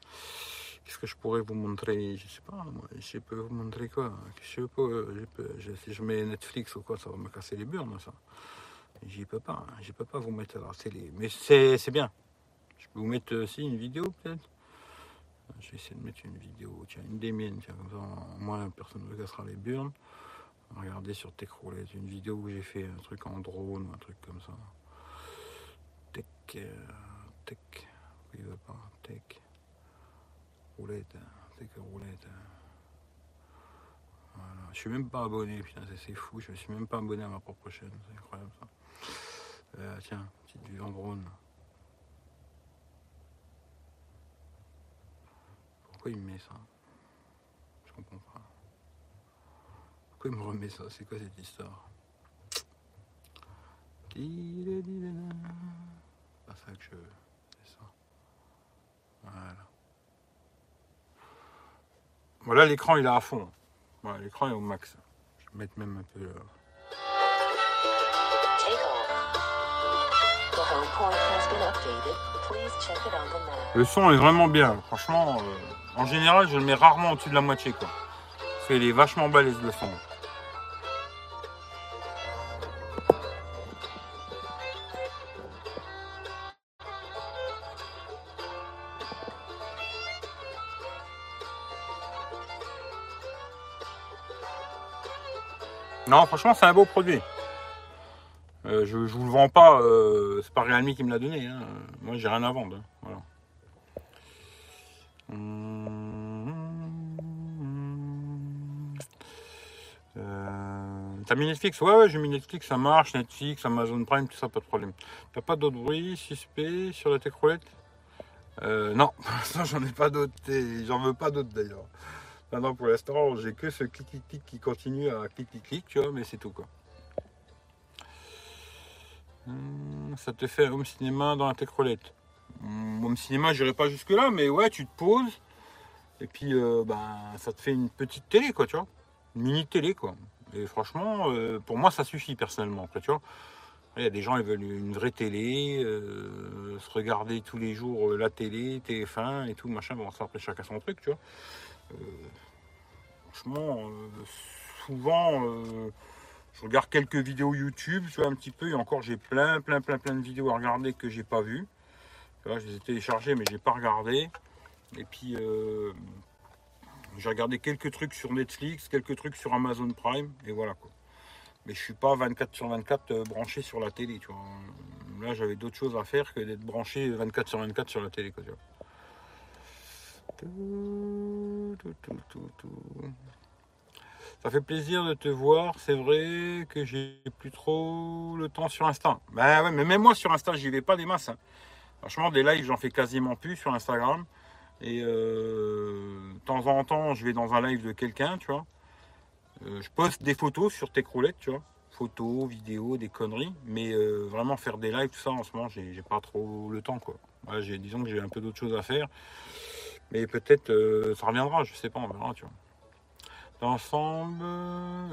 Qu'est-ce que je pourrais vous montrer? Je sais pas, moi, je peux vous montrer quoi? Je peux, je peux, Si je mets Netflix ou quoi, ça va me casser les burnes, ça. J'y peux pas, hein. j'y peux pas vous mettre à la télé. Mais c'est bien. Je peux vous mettre aussi une vidéo peut-être? Je vais essayer de mettre une vidéo, tiens, une des miennes, tiens, comme ça, moins personne ne me cassera les burnes. Regardez sur Tech Roulette, une vidéo où j'ai fait un truc en drone un truc comme ça. Tech, euh, tech, veut pas, tech, roulette, tech roulette. Voilà. Je suis même pas abonné, putain, c'est fou, je suis même pas abonné à ma propre chaîne, c'est incroyable ça. Euh, tiens, petite vue en drone. Pourquoi il me met ça? Je comprends pas. Pourquoi il me remet ça? C'est quoi cette histoire? C'est pas ça que je veux. C'est ça. Voilà. Voilà, l'écran il est à fond. Voilà, l'écran est au max. Je vais mettre même un peu. Euh, Le son est vraiment bien. Franchement, euh, en général, je le mets rarement au-dessus de la moitié. Quoi. Parce qu'il est vachement balèze le son. Non, franchement, c'est un beau produit. Euh, je, vous le vends pas, euh, c'est pas Realme qui me l'a donné. Hein. Moi, j'ai rien à vendre. Hein. Euh, t'as mis Netflix Ouais, ouais, j'ai mis Netflix, ça marche, Netflix, Amazon Prime, tout ça, pas de problème. T'as pas d'autres bruits suspects sur la tech roulette? Non, j'en ai pas d'autres. J'en veux pas d'autres d'ailleurs. Non, pour l'instant, j'ai que ce clic-clic qui continue à clic-clic-clic, tu vois, mais c'est tout quoi. Hmm, ça te fait un home cinéma dans la tech roulette. Hmm, home cinéma, j'irai pas jusque là, mais ouais, tu te poses et puis euh, ben, ça te fait une petite télé, quoi, tu vois, une mini télé, quoi. Et franchement, euh, pour moi, ça suffit personnellement, tu vois. Il y a des gens, ils veulent une vraie télé, euh, se regarder tous les jours la télé, TF1 et tout, machin. Bon, ça après chacun son truc, tu vois. Franchement, souvent je regarde quelques vidéos YouTube, tu vois, un petit peu, et encore j'ai plein, plein, plein, plein de vidéos à regarder que j'ai pas vues. je les ai téléchargées, mais j'ai pas regardé. Et puis, euh, j'ai regardé quelques trucs sur Netflix, quelques trucs sur Amazon Prime, et voilà quoi. Mais je suis pas 24 sur 24 euh, branché sur la télé, tu vois. Là, j'avais d'autres choses à faire que d'être branché 24 sur 24 sur la télé, quoi, tu vois. Ça fait plaisir de te voir. C'est vrai que j'ai plus trop le temps sur Insta. Ben ouais, mais même moi sur Insta, j'y vais pas des masses. Hein. Franchement, des lives, j'en fais quasiment plus sur Instagram. Et euh, de temps en temps, je vais dans un live de quelqu'un, tu vois. Euh, je poste des photos sur tes croulettes, tu vois. Photos, vidéos, des conneries. Mais euh, vraiment faire des lives, tout ça, en ce moment, j'ai pas trop le temps, quoi. disons que j'ai un peu d'autres choses à faire. Mais peut-être ça reviendra, je sais pas, on verra, tu vois. L'ensemble,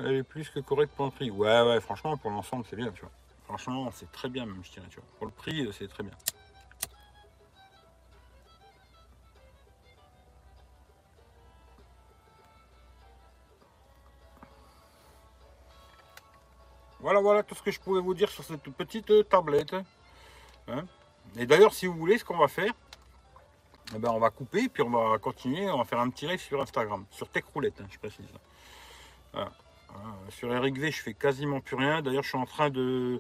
elle est plus que correcte pour le prix. Ouais, ouais, franchement, pour l'ensemble, c'est bien, tu vois. Franchement, c'est très bien, même, je dirais, tu vois. Pour le prix, c'est très bien. Voilà, voilà tout ce que je pouvais vous dire sur cette petite tablette. Hein. Et d'ailleurs, si vous voulez, ce qu'on va faire, eh ben, on va couper, puis on va continuer, on va faire un petit live sur Instagram, sur Tech Roulette, hein, je précise. Sur Eric V, je fais quasiment plus rien. D'ailleurs, je suis en train de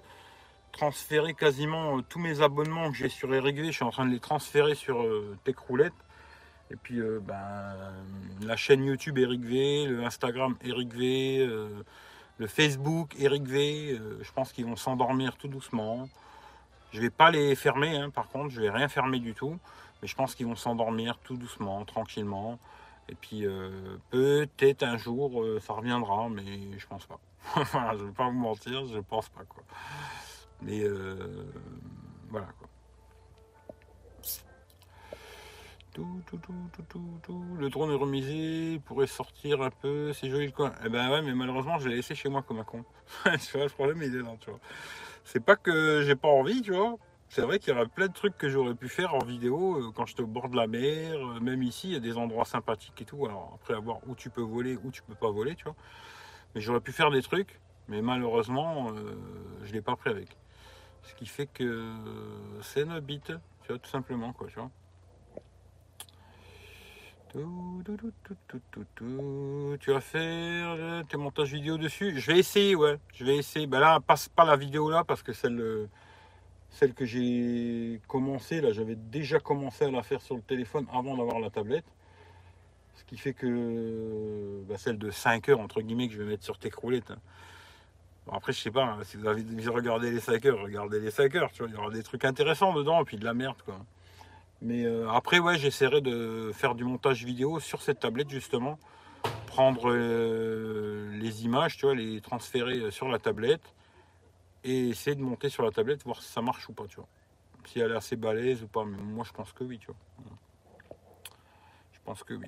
transférer quasiment euh, tous mes abonnements que j'ai sur Eric V, je suis en train de les transférer sur euh, Tech Roulette. Et puis euh, ben, la chaîne YouTube Eric V, le Instagram Eric V, euh, le Facebook Eric V, euh, je pense qu'ils vont s'endormir tout doucement. Je vais pas les fermer, hein, par contre, je vais rien fermer du tout. Mais je pense qu'ils vont s'endormir tout doucement, tranquillement. Et puis peut-être un jour ça reviendra, mais je pense pas. voilà, je vais pas vous mentir, je pense pas quoi. Mais voilà quoi. Tout, tout, tout, tout, tout, tout. Le drone est remisé, il pourrait sortir un peu, c'est joli le coin. Eh ben ouais, mais malheureusement, je l'ai laissé chez moi comme un con. tu vois, le problème, il est là, tu vois. C'est pas que j'ai pas envie, tu vois. C'est vrai qu'il y aurait plein de trucs que j'aurais pu faire en vidéo euh, quand j'étais au bord de la mer, euh, même ici, il y a des endroits sympathiques et tout. Alors après, à voir où tu peux voler, où tu peux pas voler, tu vois. Mais j'aurais pu faire des trucs, mais malheureusement, euh, je l'ai pas pris avec. Ce qui fait que c'est une bite, tu vois, tout simplement, quoi, tu vois. Tu vas faire tes montages vidéo dessus Je vais essayer, ouais. Je vais essayer. Ben là, passe pas la vidéo là parce que celle, celle que j'ai commencé, là, j'avais déjà commencé à la faire sur le téléphone avant d'avoir la tablette. Ce qui fait que ben, celle de 5 heures, entre guillemets, que je vais mettre sur tes croulettes. Hein. après, je sais pas, hein, si vous avez regardé les 5 heures, regardez les 5 heures. Tu vois, il y aura des trucs intéressants dedans et puis de la merde, quoi. Mais euh, après, ouais, j'essaierai de faire du montage vidéo sur cette tablette justement. Prendre euh, les images, tu vois, les transférer euh, sur la tablette et essayer de monter sur la tablette, voir si ça marche ou pas, tu vois. Si elle est assez balèze ou pas. Mais moi, je pense que oui, tu vois. Je pense que oui.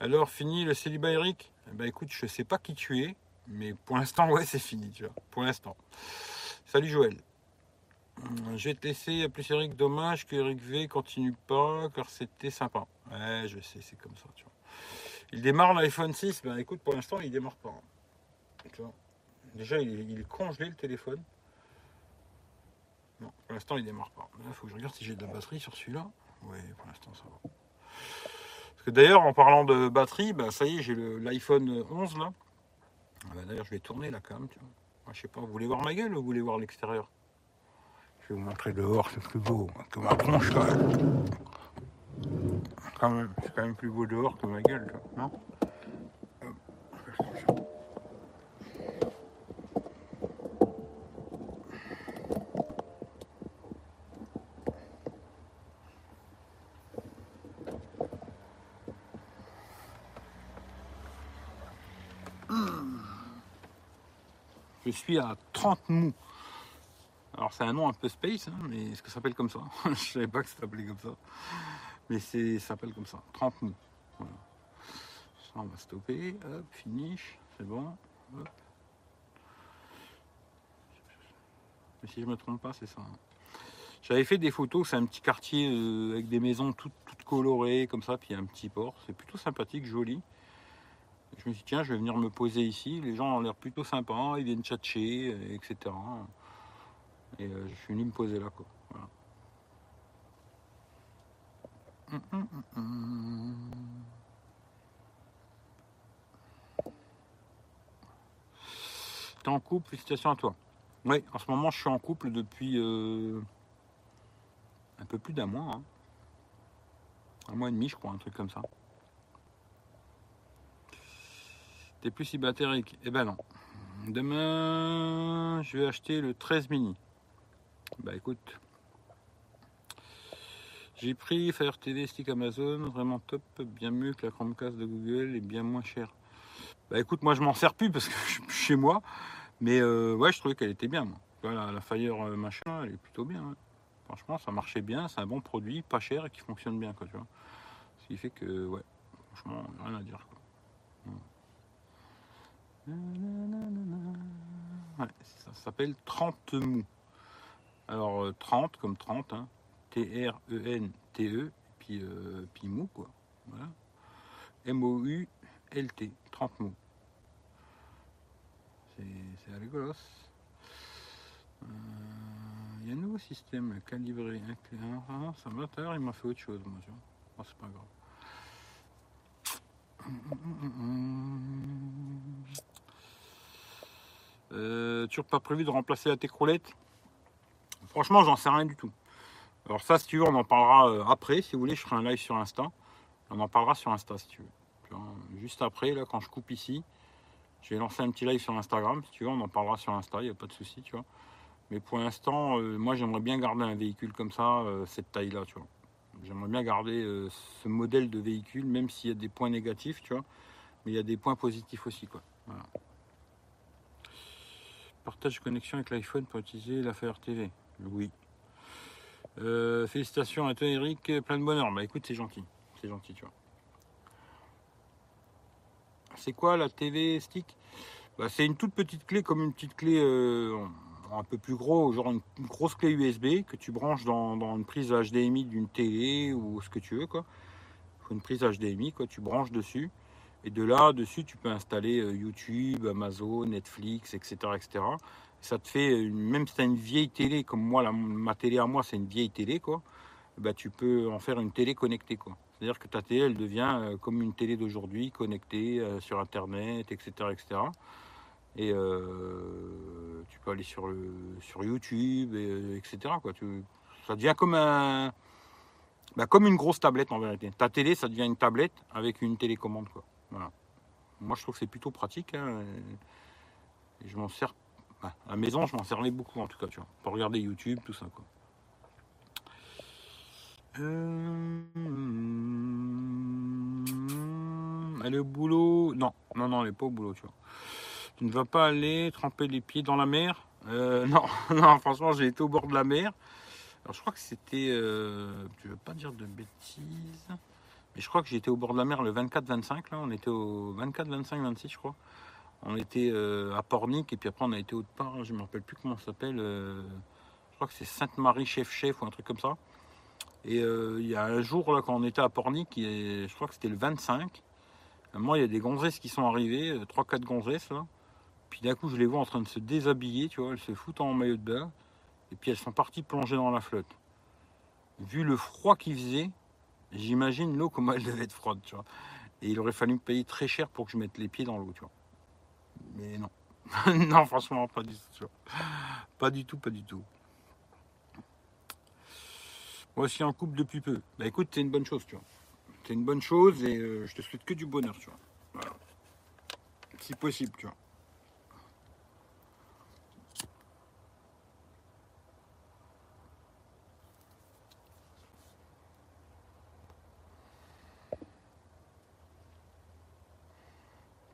Alors, fini le célibat Eric? Eh ben, écoute, je sais pas qui tu es, mais pour l'instant, ouais, c'est fini, tu vois. Pour l'instant. Salut Joël. Je vais te laisser appeler Eric. Dommage que Eric V continue pas, car c'était sympa. Ouais, je sais, c'est comme ça, tu vois. Il démarre l'iPhone 6. Ben écoute, pour l'instant, il démarre pas. Déjà, il est, congelé le téléphone. Non, pour l'instant, il démarre pas. Il faut que je regarde si j'ai de la batterie sur celui-là. Oui, pour l'instant, ça va. Parce que d'ailleurs, en parlant de batterie, ben, ça y est, j'ai l'iPhone 11 là. Ah, ben, d'ailleurs, je vais tourner la cam. Tu vois. je sais pas, vous voulez voir ma gueule ou vous voulez voir l'extérieur? Je vais vous montrer dehors, c'est plus beau que ma tronche quand même. Quand même, c'est quand même plus beau dehors que ma gueule, non? Je suis à 30 mous. Alors c'est un nom un peu space, hein, mais est-ce que ça s'appelle comme ça? Je savais pas que ça s'appelait comme ça. Mais c'est ça s'appelle comme ça. 30 mots. Voilà. Ça on va stopper. Hop, finish. C'est bon. Mais si je me trompe pas, c'est ça. Hein. J'avais fait des photos, c'est un petit quartier euh, avec des maisons toutes, colorées comme ça, puis un petit port. C'est plutôt sympathique, joli. Je me suis dit, tiens, je vais venir me poser ici. Les gens ont l'air plutôt sympas, ils viennent tchatcher, etc. Et euh, je suis venu me poser là, quoi. Voilà. T'es en couple, félicitations à toi. Oui, en ce moment, je suis en couple depuis euh, un peu plus d'un mois. Hein. Un mois et demi, je crois, un truc comme ça. T'es plus célibataire, Eh ben non. Demain, je vais acheter le 13 mini. Bah écoute, j'ai pris Fire TV Stick Amazon, vraiment top, bien mieux que la Chromecast de Google et bien moins cher. Bah écoute, moi je m'en sers plus parce que je suis chez moi, mais euh, ouais, je trouvais qu'elle était bien. Moi. Voilà, la Fire euh, machin, elle est plutôt bien. Franchement, ça marchait bien, c'est un bon produit, pas cher et qui fonctionne bien, quoi, tu vois. Ce qui fait que, ouais, franchement, rien à dire. Ça s'appelle 30 mou. Alors 30 euh, comme 30, hein. T-R-E-N-T-E, e, puis, euh, puis mou quoi. Voilà. M-O-U-L-T, 30 mots. C'est rigolo. Il euh, y a un nouveau système calibré. Ah, ça m'a il m'a fait autre chose, moi. Oh, c'est pas grave. Euh, toujours pas prévu de remplacer la técroulette Franchement, j'en sais rien du tout. Alors ça, si tu veux, on en parlera euh, après. Si vous voulez, je ferai un live sur Insta. On en parlera sur Insta, si tu veux. juste après, là, quand je coupe ici, je vais lancer un petit live sur Instagram. Si tu veux, on en parlera sur Insta, il n'y a pas de souci, tu vois. Mais pour l'instant, euh, moi, j'aimerais bien garder un véhicule comme ça, euh, cette taille-là, tu vois. J'aimerais bien garder ce modèle de véhicule, même s'il y a des points négatifs, tu vois. Mais il y a des points positifs aussi, quoi. Partage de connexion avec l'iPhone pour utiliser la Fire TV. Oui, euh, félicitations à toi Eric, plein de bonheur. Bah écoute, c'est gentil. C'est gentil, tu vois. C'est quoi la TV stick? Bah, C'est une toute petite clé, comme une petite clé euh, un peu plus gros, genre une, grosse clé USB que tu branches dans, une prise HDMI d'une télé ou ce que tu veux. quoi. Une prise HDMI, quoi, tu branches dessus. Et de là, dessus, tu peux installer euh, YouTube, Amazon, Netflix, etc. etc ça te fait, même si tu as une vieille télé, comme moi, ma télé à moi, c'est une vieille télé, quoi, bah, tu peux en faire une télé connectée, quoi. C'est-à-dire que ta télé, elle devient euh, comme une télé d'aujourd'hui, connectée euh, sur Internet, etc., etc. Et euh, tu peux aller sur, le, sur YouTube, etc. Ça devient comme un, bah, comme une grosse tablette en vérité. Ta télé, ça devient une tablette avec une télécommande, quoi. Voilà. Moi, je trouve que c'est plutôt pratique. Hein, je m'en sers à la maison, je m'en servais beaucoup en tout cas, tu vois, pour regarder YouTube, tout ça, quoi. Euh... Elle est au boulot Non, non, non, elle n'est pas au boulot, tu. Tu ne vas pas aller tremper les pieds dans la mer? Euh, Non, non, franchement, j'ai été au bord de la mer. Alors, je crois que c'était. Euh, ne veux pas dire de bêtises? Je crois que j'étais au bord de la mer le 24-25, là. On était au 24, 25, 26, je crois. On était euh, à Pornic et puis après on a été autre part, je ne me rappelle plus comment ça s'appelle. Euh, je crois que c'est Sainte-Marie-Chef-Chef ou un truc comme ça. Et euh, il y a un jour là quand on était à Pornic, je crois que c'était le 25. Moi il y a des gonzesses qui sont arrivées, 3-4 gonzesses là. Puis d'un coup je les vois en train de se déshabiller, tu vois, elles se foutent en maillot de bain. Et puis elles sont parties plonger dans la flotte. Vu le froid qu'il faisait, j'imagine l'eau comment elle devait être froide, tu vois. Et il aurait fallu me payer très cher pour que je mette les pieds dans l'eau, tu vois. Mais non. non, franchement, pas du tout. Pas du tout, pas du tout. Moi aussi en couple depuis peu. Bah écoute, c'est une bonne chose, tu vois. C'est une bonne chose et euh, je te souhaite que du bonheur, tu vois. Voilà. Si possible, tu vois.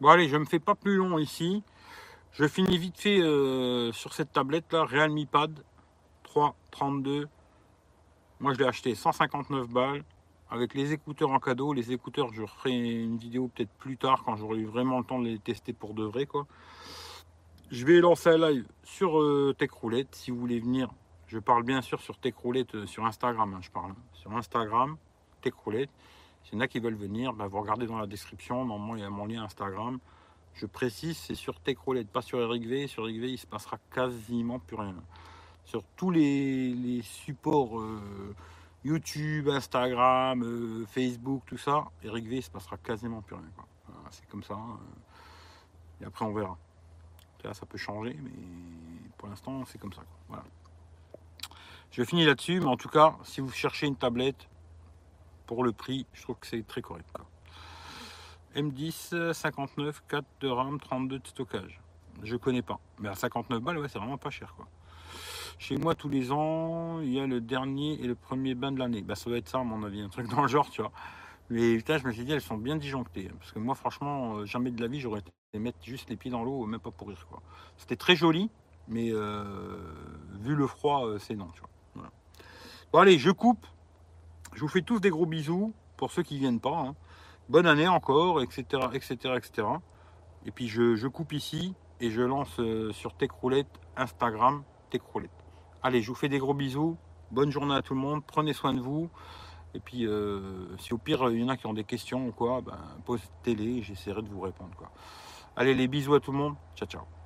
Bon allez, je ne me fais pas plus long ici. Je finis vite fait euh, sur cette tablette là, Realme Pad 332. Moi je l'ai acheté 159 balles avec les écouteurs en cadeau. Les écouteurs, je ferai une vidéo peut-être plus tard quand j'aurai eu vraiment le temps de les tester pour de vrai quoi. Je vais lancer un live sur euh, Tech Roulette si vous voulez venir. Je parle bien sûr sur Tech Roulette euh, sur Instagram, hein, je parle. Hein. Sur Instagram, Tech Roulette. S'il y en a qui veulent venir, bah, vous regardez dans la description. Normalement, il y a mon lien Instagram. Je précise, c'est sur Techroulette, pas sur Eric V. Sur Eric V, il se passera quasiment plus rien. Sur tous les, supports euh, YouTube, Instagram, euh, Facebook, tout ça, Eric V, il se passera quasiment plus rien. c'est comme ça. Hein. et après, on verra. Là, ça peut changer, mais pour l'instant, c'est comme ça. Voilà. Je finis là-dessus, mais en tout cas, si vous cherchez une tablette, pour le prix, je trouve que c'est très correct. M10, 59, 4 de RAM, 32 de stockage. Je connais pas. Mais à 59 balles, ouais, c'est vraiment pas cher. Quoi. Chez moi, tous les ans, il y a le dernier et le premier bain de l'année. Bah, ça doit être ça, à mon avis, un truc dans le genre, tu vois. Mais putain, je me suis dit, elles sont bien disjonctées. Parce que moi, franchement, euh, jamais de la vie, j'aurais été mettre juste les pieds dans l'eau, même pas pour rire. Quoi. C'était très joli, mais euh, vu le froid, euh, c'est non, tu vois. Bon, allez, je coupe. Je vous fais tous des gros bisous pour ceux qui ne viennent pas. Hein. Bonne année encore, etc. etc., etc. Et puis je, coupe ici et je lance euh, sur Techroulette, Instagram, Techroulette. Allez, je vous fais des gros bisous. Bonne journée à tout le monde. Prenez soin de vous. Et puis, euh, si au pire, il y en a qui ont des questions ou quoi, ben, posez-les j'essaierai de vous répondre. Allez, les bisous à tout le monde. Ciao, ciao.